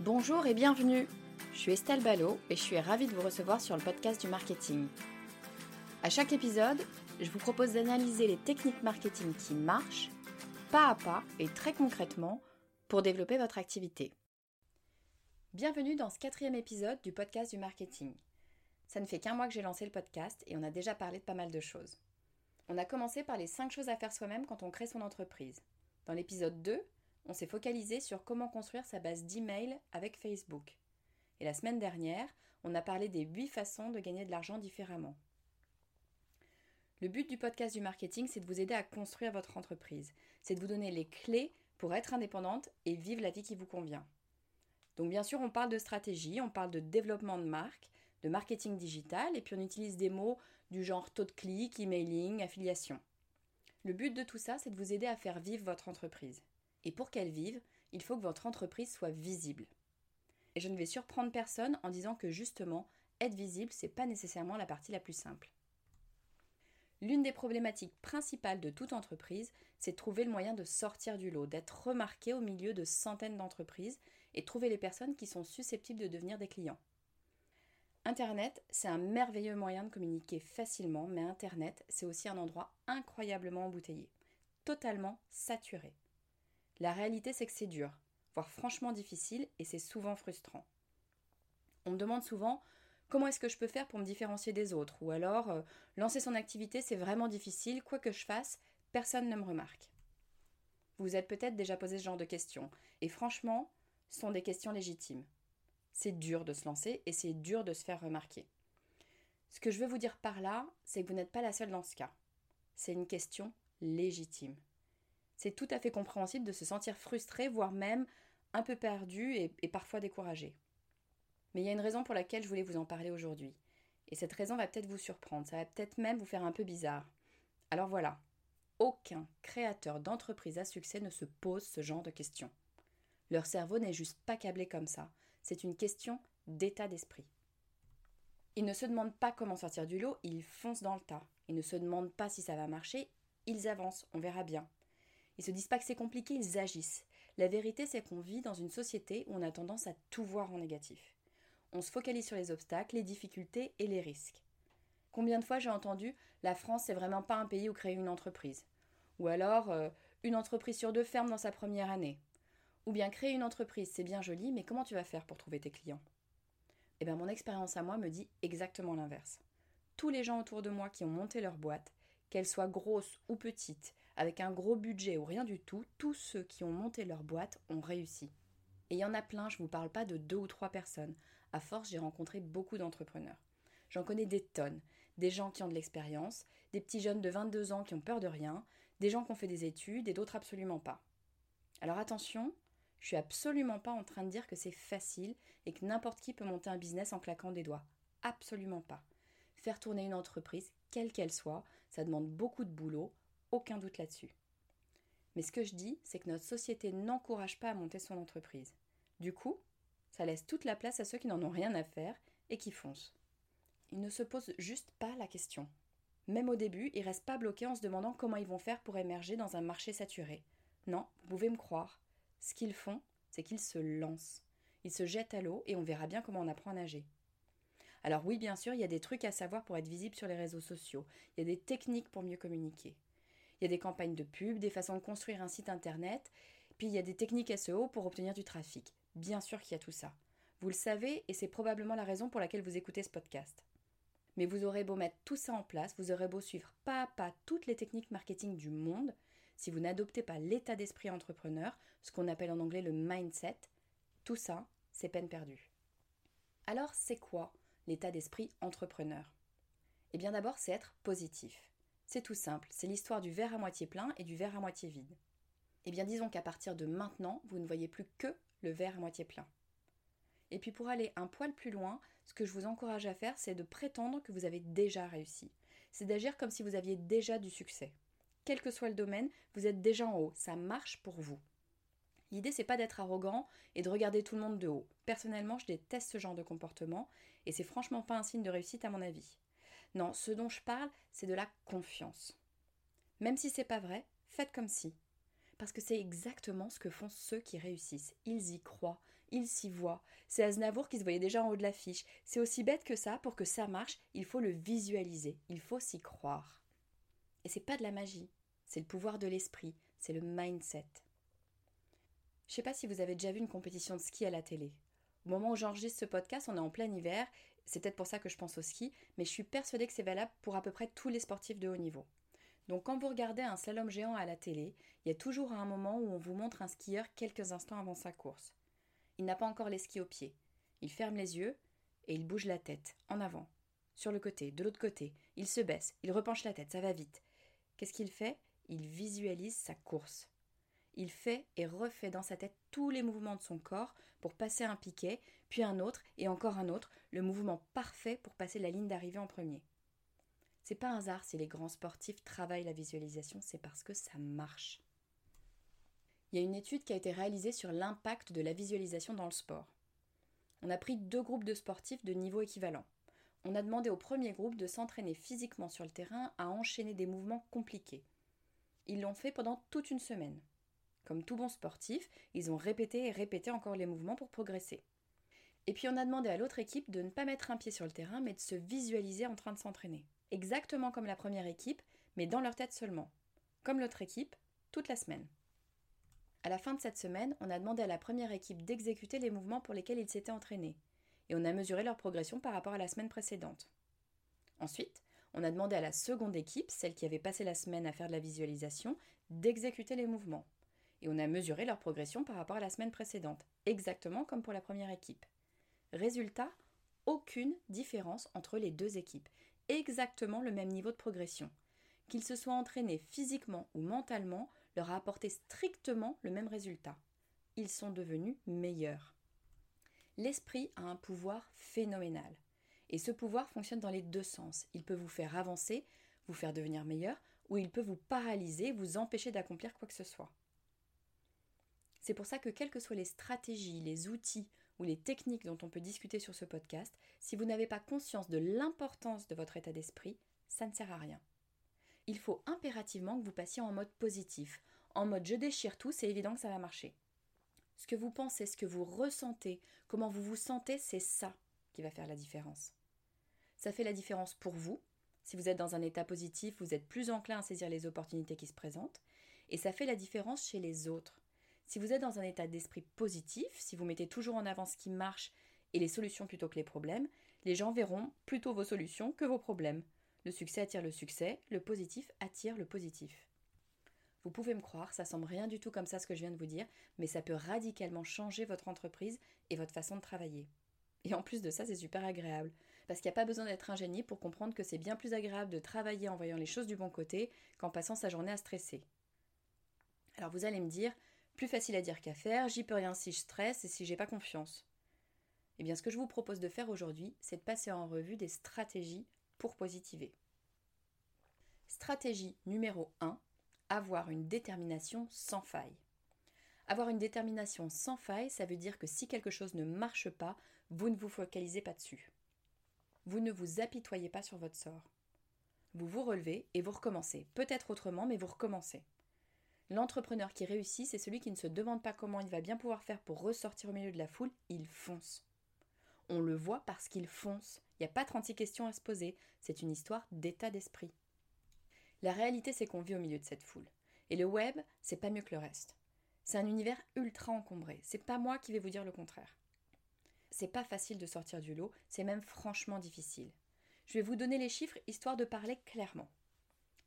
Bonjour et bienvenue. Je suis Estelle Ballot et je suis ravie de vous recevoir sur le podcast du marketing. À chaque épisode, je vous propose d'analyser les techniques marketing qui marchent, pas à pas et très concrètement, pour développer votre activité. Bienvenue dans ce quatrième épisode du podcast du marketing. Ça ne fait qu'un mois que j'ai lancé le podcast et on a déjà parlé de pas mal de choses. On a commencé par les 5 choses à faire soi-même quand on crée son entreprise. Dans l'épisode 2, on s'est focalisé sur comment construire sa base d'email avec Facebook. Et la semaine dernière, on a parlé des 8 façons de gagner de l'argent différemment. Le but du podcast du marketing, c'est de vous aider à construire votre entreprise. C'est de vous donner les clés pour être indépendante et vivre la vie qui vous convient. Donc bien sûr, on parle de stratégie, on parle de développement de marque, de marketing digital, et puis on utilise des mots du genre taux de clic, emailing, affiliation. Le but de tout ça, c'est de vous aider à faire vivre votre entreprise. Et pour qu'elle vive, il faut que votre entreprise soit visible. Et je ne vais surprendre personne en disant que justement, être visible, c'est pas nécessairement la partie la plus simple. L'une des problématiques principales de toute entreprise, c'est de trouver le moyen de sortir du lot, d'être remarqué au milieu de centaines d'entreprises et trouver les personnes qui sont susceptibles de devenir des clients. Internet, c'est un merveilleux moyen de communiquer facilement, mais Internet, c'est aussi un endroit incroyablement embouteillé, totalement saturé. La réalité, c'est que c'est dur, voire franchement difficile, et c'est souvent frustrant. On me demande souvent comment est-ce que je peux faire pour me différencier des autres, ou alors euh, lancer son activité, c'est vraiment difficile, quoi que je fasse, personne ne me remarque. Vous vous êtes peut-être déjà posé ce genre de questions, et franchement, ce sont des questions légitimes. C'est dur de se lancer et c'est dur de se faire remarquer. Ce que je veux vous dire par là, c'est que vous n'êtes pas la seule dans ce cas. C'est une question légitime c'est tout à fait compréhensible de se sentir frustré, voire même un peu perdu et, parfois découragé. Mais il y a une raison pour laquelle je voulais vous en parler aujourd'hui. Et cette raison va peut-être vous surprendre, ça va peut-être même vous faire un peu bizarre. Alors voilà, aucun créateur d'entreprise à succès ne se pose ce genre de questions. Leur cerveau n'est juste pas câblé comme ça, c'est une question d'état d'esprit. Ils ne se demandent pas comment sortir du lot, ils foncent dans le tas. Ils ne se demandent pas si ça va marcher, ils avancent, on verra bien. Ils se disent pas que c'est compliqué, ils agissent. La vérité, c'est qu'on vit dans une société où on a tendance à tout voir en négatif. On se focalise sur les obstacles, les difficultés et les risques. Combien de fois j'ai entendu la France, c'est vraiment pas un pays où créer une entreprise Ou alors, euh, une entreprise sur deux ferme dans sa première année Ou bien créer une entreprise, c'est bien joli, mais comment tu vas faire pour trouver tes clients? Eh bien, mon expérience à moi me dit exactement l'inverse. Tous les gens autour de moi qui ont monté leur boîte, qu'elles soient grosses ou petites, avec un gros budget ou rien du tout, tous ceux qui ont monté leur boîte ont réussi. Et il y en a plein, je ne vous parle pas de deux ou trois personnes. À force, j'ai rencontré beaucoup d'entrepreneurs. J'en connais des tonnes. Des gens qui ont de l'expérience, des petits jeunes de 22 ans qui ont peur de rien, des gens qui ont fait des études et d'autres absolument pas. Alors attention, je suis absolument pas en train de dire que c'est facile et que n'importe qui peut monter un business en claquant des doigts. Absolument pas. Faire tourner une entreprise, quelle qu'elle soit, ça demande beaucoup de boulot, aucun doute là-dessus. Mais ce que je dis, c'est que notre société n'encourage pas à monter son entreprise. Du coup, ça laisse toute la place à ceux qui n'en ont rien à faire et qui foncent. Ils ne se posent juste pas la question. Même au début, ils restent pas bloqués en se demandant comment ils vont faire pour émerger dans un marché saturé. Non, vous pouvez me croire. Ce qu'ils font, c'est qu'ils se lancent. Ils se jettent à l'eau et on verra bien comment on apprend à nager. Alors oui, bien sûr, il y a des trucs à savoir pour être visible sur les réseaux sociaux. Il y a des techniques pour mieux communiquer. Il y a des campagnes de pub, des façons de construire un site internet, puis il y a des techniques SEO pour obtenir du trafic. Bien sûr qu'il y a tout ça. Vous le savez et c'est probablement la raison pour laquelle vous écoutez ce podcast. Mais vous aurez beau mettre tout ça en place, vous aurez beau suivre pas à pas toutes les techniques marketing du monde, si vous n'adoptez pas l'état d'esprit entrepreneur, ce qu'on appelle en anglais le mindset, tout ça, c'est peine perdue. Alors, c'est quoi l'état d'esprit entrepreneur? Eh bien d'abord, c'est être positif. C'est tout simple, c'est l'histoire du verre à moitié plein et du verre à moitié vide. Eh bien disons qu'à partir de maintenant, vous ne voyez plus que le verre à moitié plein. Et puis pour aller un poil plus loin, ce que je vous encourage à faire, c'est de prétendre que vous avez déjà réussi. C'est d'agir comme si vous aviez déjà du succès. Quel que soit le domaine, vous êtes déjà en haut, ça marche pour vous. L'idée, c'est pas d'être arrogant et de regarder tout le monde de haut. Personnellement, je déteste ce genre de comportement et c'est franchement pas un signe de réussite à mon avis. Non, ce dont je parle, c'est de la confiance. Même si c'est pas vrai, faites comme si. Parce que c'est exactement ce que font ceux qui réussissent. Ils y croient, ils s'y voient. C'est Aznavour qui se voyait déjà en haut de l'affiche. C'est aussi bête que ça, pour que ça marche, il faut le visualiser, il faut s'y croire. Et c'est pas de la magie, c'est le pouvoir de l'esprit, c'est le mindset. Je sais pas si vous avez déjà vu une compétition de ski à la télé. Au moment où j'enregistre ce podcast, on est en plein hiver, c'est peut-être pour ça que je pense au ski, mais je suis persuadée que c'est valable pour à peu près tous les sportifs de haut niveau. Donc quand vous regardez un slalom géant à la télé, il y a toujours un moment où on vous montre un skieur quelques instants avant sa course. Il n'a pas encore les skis aux pieds. Il ferme les yeux et il bouge la tête, en avant, sur le côté, de l'autre côté. Il se baisse, il repenche la tête, ça va vite. Qu'est-ce qu'il fait? Il visualise sa course. Il fait et refait dans sa tête tous les mouvements de son corps pour passer un piquet, puis un autre et encore un autre, le mouvement parfait pour passer la ligne d'arrivée en premier. C'est pas un hasard si les grands sportifs travaillent la visualisation, c'est parce que ça marche. Il y a une étude qui a été réalisée sur l'impact de la visualisation dans le sport. On a pris deux groupes de sportifs de niveau équivalent. On a demandé au premier groupe de s'entraîner physiquement sur le terrain à enchaîner des mouvements compliqués. Ils l'ont fait pendant toute une semaine. Comme tout bon sportif, ils ont répété et répété encore les mouvements pour progresser. Et puis on a demandé à l'autre équipe de ne pas mettre un pied sur le terrain, mais de se visualiser en train de s'entraîner exactement comme la première équipe, mais dans leur tête seulement. Comme l'autre équipe, toute la semaine. À la fin de cette semaine, on a demandé à la première équipe d'exécuter les mouvements pour lesquels ils s'étaient entraînés, et on a mesuré leur progression par rapport à la semaine précédente. Ensuite, on a demandé à la seconde équipe, celle qui avait passé la semaine à faire de la visualisation, d'exécuter les mouvements. Et on a mesuré leur progression par rapport à la semaine précédente, exactement comme pour la première équipe. Résultat, aucune différence entre les deux équipes exactement le même niveau de progression. Qu'ils se soient entraînés physiquement ou mentalement leur a apporté strictement le même résultat. Ils sont devenus meilleurs. L'esprit a un pouvoir phénoménal. Et ce pouvoir fonctionne dans les deux sens. Il peut vous faire avancer, vous faire devenir meilleur, ou il peut vous paralyser, vous empêcher d'accomplir quoi que ce soit. C'est pour ça que quelles que soient les stratégies, les outils ou les techniques dont on peut discuter sur ce podcast, si vous n'avez pas conscience de l'importance de votre état d'esprit, ça ne sert à rien. Il faut impérativement que vous passiez en mode positif, en mode je déchire tout, c'est évident que ça va marcher. Ce que vous pensez, ce que vous ressentez, comment vous vous sentez, c'est ça qui va faire la différence. Ça fait la différence pour vous. Si vous êtes dans un état positif, vous êtes plus enclin à saisir les opportunités qui se présentent. Et ça fait la différence chez les autres. Si vous êtes dans un état d'esprit positif, si vous mettez toujours en avant ce qui marche et les solutions plutôt que les problèmes, les gens verront plutôt vos solutions que vos problèmes. Le succès attire le succès, le positif attire le positif. Vous pouvez me croire, ça semble rien du tout comme ça ce que je viens de vous dire, mais ça peut radicalement changer votre entreprise et votre façon de travailler. Et en plus de ça, c'est super agréable. Parce qu'il n'y a pas besoin d'être ingénieux pour comprendre que c'est bien plus agréable de travailler en voyant les choses du bon côté qu'en passant sa journée à stresser. Alors vous allez me dire, plus facile à dire qu'à faire, j'y peux rien si je stresse et si j'ai pas confiance. Eh bien, ce que je vous propose de faire aujourd'hui, c'est de passer en revue des stratégies pour positiver. Stratégie numéro 1 avoir une détermination sans faille. Avoir une détermination sans faille, ça veut dire que si quelque chose ne marche pas, vous ne vous focalisez pas dessus. Vous ne vous apitoyez pas sur votre sort. Vous vous relevez et vous recommencez. Peut-être autrement, mais vous recommencez. L'entrepreneur qui réussit, c'est celui qui ne se demande pas comment il va bien pouvoir faire pour ressortir au milieu de la foule, il fonce. On le voit parce qu'ils foncent. Il n'y a pas 36 questions à se poser. C'est une histoire d'état d'esprit. La réalité, c'est qu'on vit au milieu de cette foule. Et le web, c'est pas mieux que le reste. C'est un univers ultra encombré. C'est pas moi qui vais vous dire le contraire. C'est pas facile de sortir du lot, c'est même franchement difficile. Je vais vous donner les chiffres histoire de parler clairement.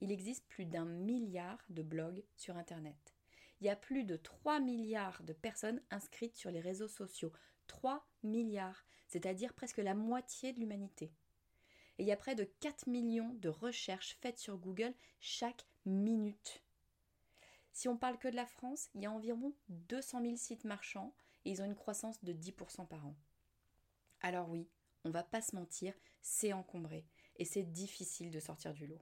Il existe plus d'un milliard de blogs sur Internet. Il y a plus de 3 milliards de personnes inscrites sur les réseaux sociaux. 3 milliards, c'est-à-dire presque la moitié de l'humanité. Et il y a près de 4 millions de recherches faites sur Google chaque minute. Si on parle que de la France, il y a environ 200 000 sites marchands et ils ont une croissance de 10% par an. Alors oui, on va pas se mentir, c'est encombré et c'est difficile de sortir du lot.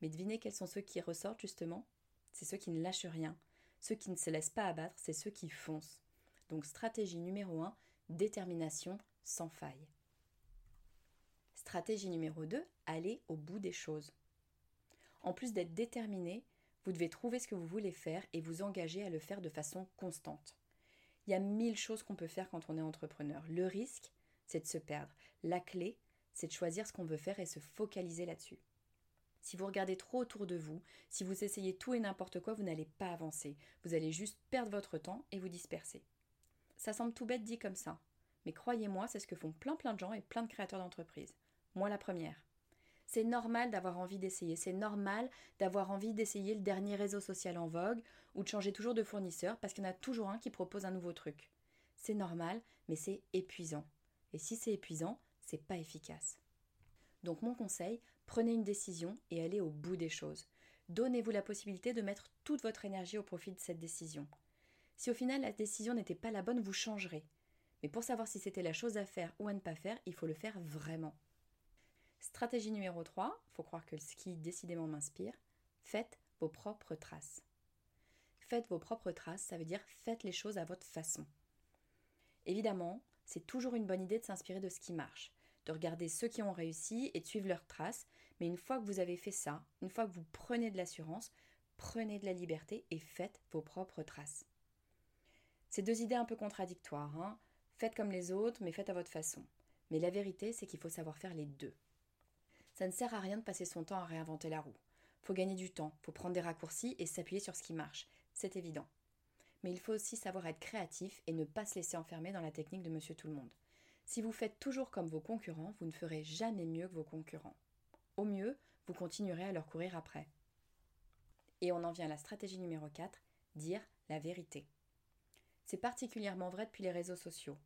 Mais devinez quels sont ceux qui ressortent justement? C'est ceux qui ne lâchent rien. Ceux qui ne se laissent pas abattre, c'est ceux qui foncent. Donc stratégie numéro 1, détermination sans faille. Stratégie numéro 2, aller au bout des choses. En plus d'être déterminé, vous devez trouver ce que vous voulez faire et vous engager à le faire de façon constante. Il y a mille choses qu'on peut faire quand on est entrepreneur. Le risque, c'est de se perdre. La clé, c'est de choisir ce qu'on veut faire et se focaliser là-dessus. Si vous regardez trop autour de vous, si vous essayez tout et n'importe quoi, vous n'allez pas avancer. Vous allez juste perdre votre temps et vous disperser. Ça semble tout bête dit comme ça. Mais croyez-moi, c'est ce que font plein plein de gens et plein de créateurs d'entreprises. Moi la première. C'est normal d'avoir envie d'essayer, c'est normal d'avoir envie d'essayer le dernier réseau social en vogue ou de changer toujours de fournisseur parce qu'il y en a toujours un qui propose un nouveau truc. C'est normal, mais c'est épuisant. Et si c'est épuisant, c'est pas efficace. Donc mon conseil, prenez une décision et allez au bout des choses. Donnez-vous la possibilité de mettre toute votre énergie au profit de cette décision. Si au final la décision n'était pas la bonne, vous changerez. Mais pour savoir si c'était la chose à faire ou à ne pas faire, il faut le faire vraiment. Stratégie numéro 3, faut croire que le ski décidément m'inspire, faites vos propres traces. Faites vos propres traces, ça veut dire faites les choses à votre façon. Évidemment, c'est toujours une bonne idée de s'inspirer de ce qui marche, de regarder ceux qui ont réussi et de suivre leurs traces, mais une fois que vous avez fait ça, une fois que vous prenez de l'assurance, prenez de la liberté et faites vos propres traces. C'est deux idées un peu contradictoires. Hein faites comme les autres, mais faites à votre façon. Mais la vérité, c'est qu'il faut savoir faire les deux. Ça ne sert à rien de passer son temps à réinventer la roue. Faut gagner du temps, faut prendre des raccourcis et s'appuyer sur ce qui marche. C'est évident. Mais il faut aussi savoir être créatif et ne pas se laisser enfermer dans la technique de monsieur tout le monde. Si vous faites toujours comme vos concurrents, vous ne ferez jamais mieux que vos concurrents. Au mieux, vous continuerez à leur courir après. Et on en vient à la stratégie numéro 4, dire la vérité. C'est particulièrement vrai depuis les réseaux sociaux.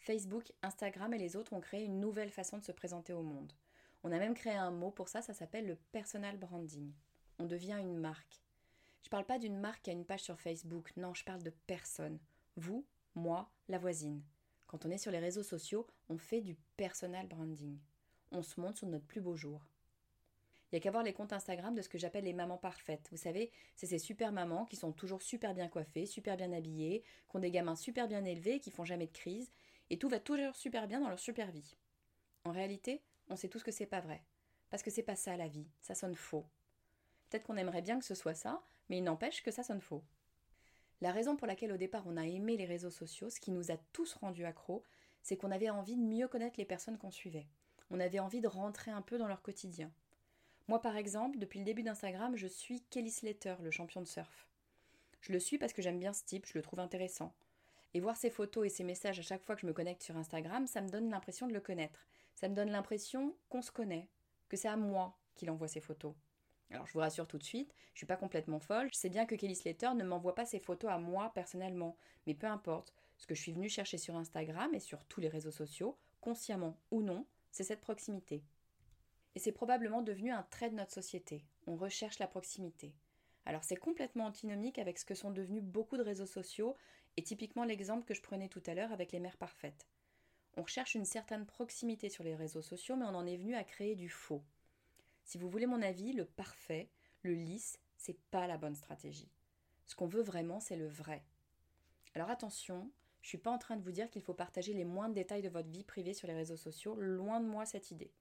Facebook, Instagram et les autres ont créé une nouvelle façon de se présenter au monde. On a même créé un mot pour ça, ça s'appelle le personal branding. On devient une marque. Je ne parle pas d'une marque qui a une page sur Facebook, non, je parle de personne. Vous, moi, la voisine. Quand on est sur les réseaux sociaux, on fait du personal branding. On se montre sur notre plus beau jour. Il y a qu'à voir les comptes Instagram de ce que j'appelle les mamans parfaites. Vous savez, c'est ces super mamans qui sont toujours super bien coiffées, super bien habillées, qui ont des gamins super bien élevés, qui font jamais de crise, et tout va toujours super bien dans leur super vie. En réalité, on sait tous que c'est pas vrai. Parce que c'est pas ça la vie, ça sonne faux. Peut-être qu'on aimerait bien que ce soit ça, mais il n'empêche que ça sonne faux. La raison pour laquelle au départ on a aimé les réseaux sociaux, ce qui nous a tous rendus accros, c'est qu'on avait envie de mieux connaître les personnes qu'on suivait. On avait envie de rentrer un peu dans leur quotidien. Moi par exemple, depuis le début d'Instagram, je suis Kelly Slater, le champion de surf. Je le suis parce que j'aime bien ce type, je le trouve intéressant. Et voir ses photos et ses messages à chaque fois que je me connecte sur Instagram, ça me donne l'impression de le connaître. Ça me donne l'impression qu'on se connaît, que c'est à moi qu'il envoie ses photos. Alors je vous rassure tout de suite, je suis pas complètement folle, je sais bien que Kelly Slater ne m'envoie pas ses photos à moi personnellement, mais peu importe, ce que je suis venue chercher sur Instagram et sur tous les réseaux sociaux, consciemment ou non, c'est cette proximité. Et c'est probablement devenu un trait de notre société. On recherche la proximité. Alors c'est complètement antinomique avec ce que sont devenus beaucoup de réseaux sociaux et typiquement l'exemple que je prenais tout à l'heure avec les mères parfaites. On recherche une certaine proximité sur les réseaux sociaux, mais on en est venu à créer du faux. Si vous voulez mon avis, le parfait, le lisse, c'est pas la bonne stratégie. Ce qu'on veut vraiment, c'est le vrai. Alors attention, je suis pas en train de vous dire qu'il faut partager les moindres détails de votre vie privée sur les réseaux sociaux, loin de moi cette idée.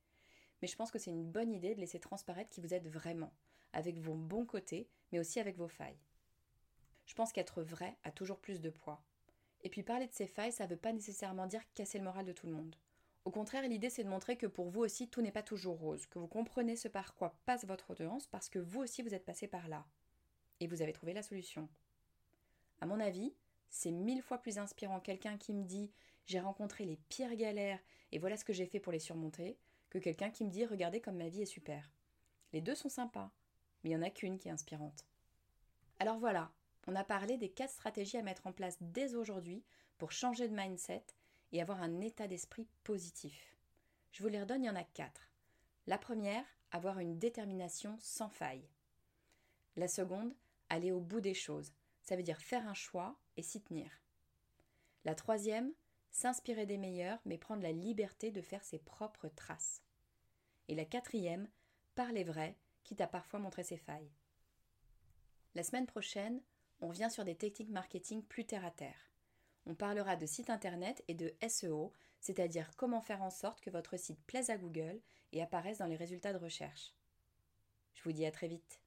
Mais je pense que c'est une bonne idée de laisser transparaître qui vous êtes vraiment, avec vos bons côtés, mais aussi avec vos failles. Je pense qu'être vrai a toujours plus de poids. Et puis parler de ses failles, ça ne veut pas nécessairement dire casser le moral de tout le monde. Au contraire, l'idée c'est de montrer que pour vous aussi, tout n'est pas toujours rose, que vous comprenez ce par quoi passe votre audience parce que vous aussi vous êtes passé par là. Et vous avez trouvé la solution. À mon avis, c'est mille fois plus inspirant quelqu'un qui me dit j'ai rencontré les pires galères et voilà ce que j'ai fait pour les surmonter que quelqu'un qui me dit regardez comme ma vie est super. Les deux sont sympas, mais il n'y en a qu'une qui est inspirante. Alors voilà, on a parlé des quatre stratégies à mettre en place dès aujourd'hui pour changer de mindset et avoir un état d'esprit positif. Je vous les redonne, il y en a quatre. La première, avoir une détermination sans faille. La seconde, aller au bout des choses. Ça veut dire faire un choix et s'y tenir. La troisième, s'inspirer des meilleurs, mais prendre la liberté de faire ses propres traces. Et la quatrième, parler vrai, quitte à parfois montrer ses failles. La semaine prochaine, on revient sur des techniques marketing plus terre à terre. On parlera de site internet et de SEO, c'est-à-dire comment faire en sorte que votre site plaise à Google et apparaisse dans les résultats de recherche. Je vous dis à très vite.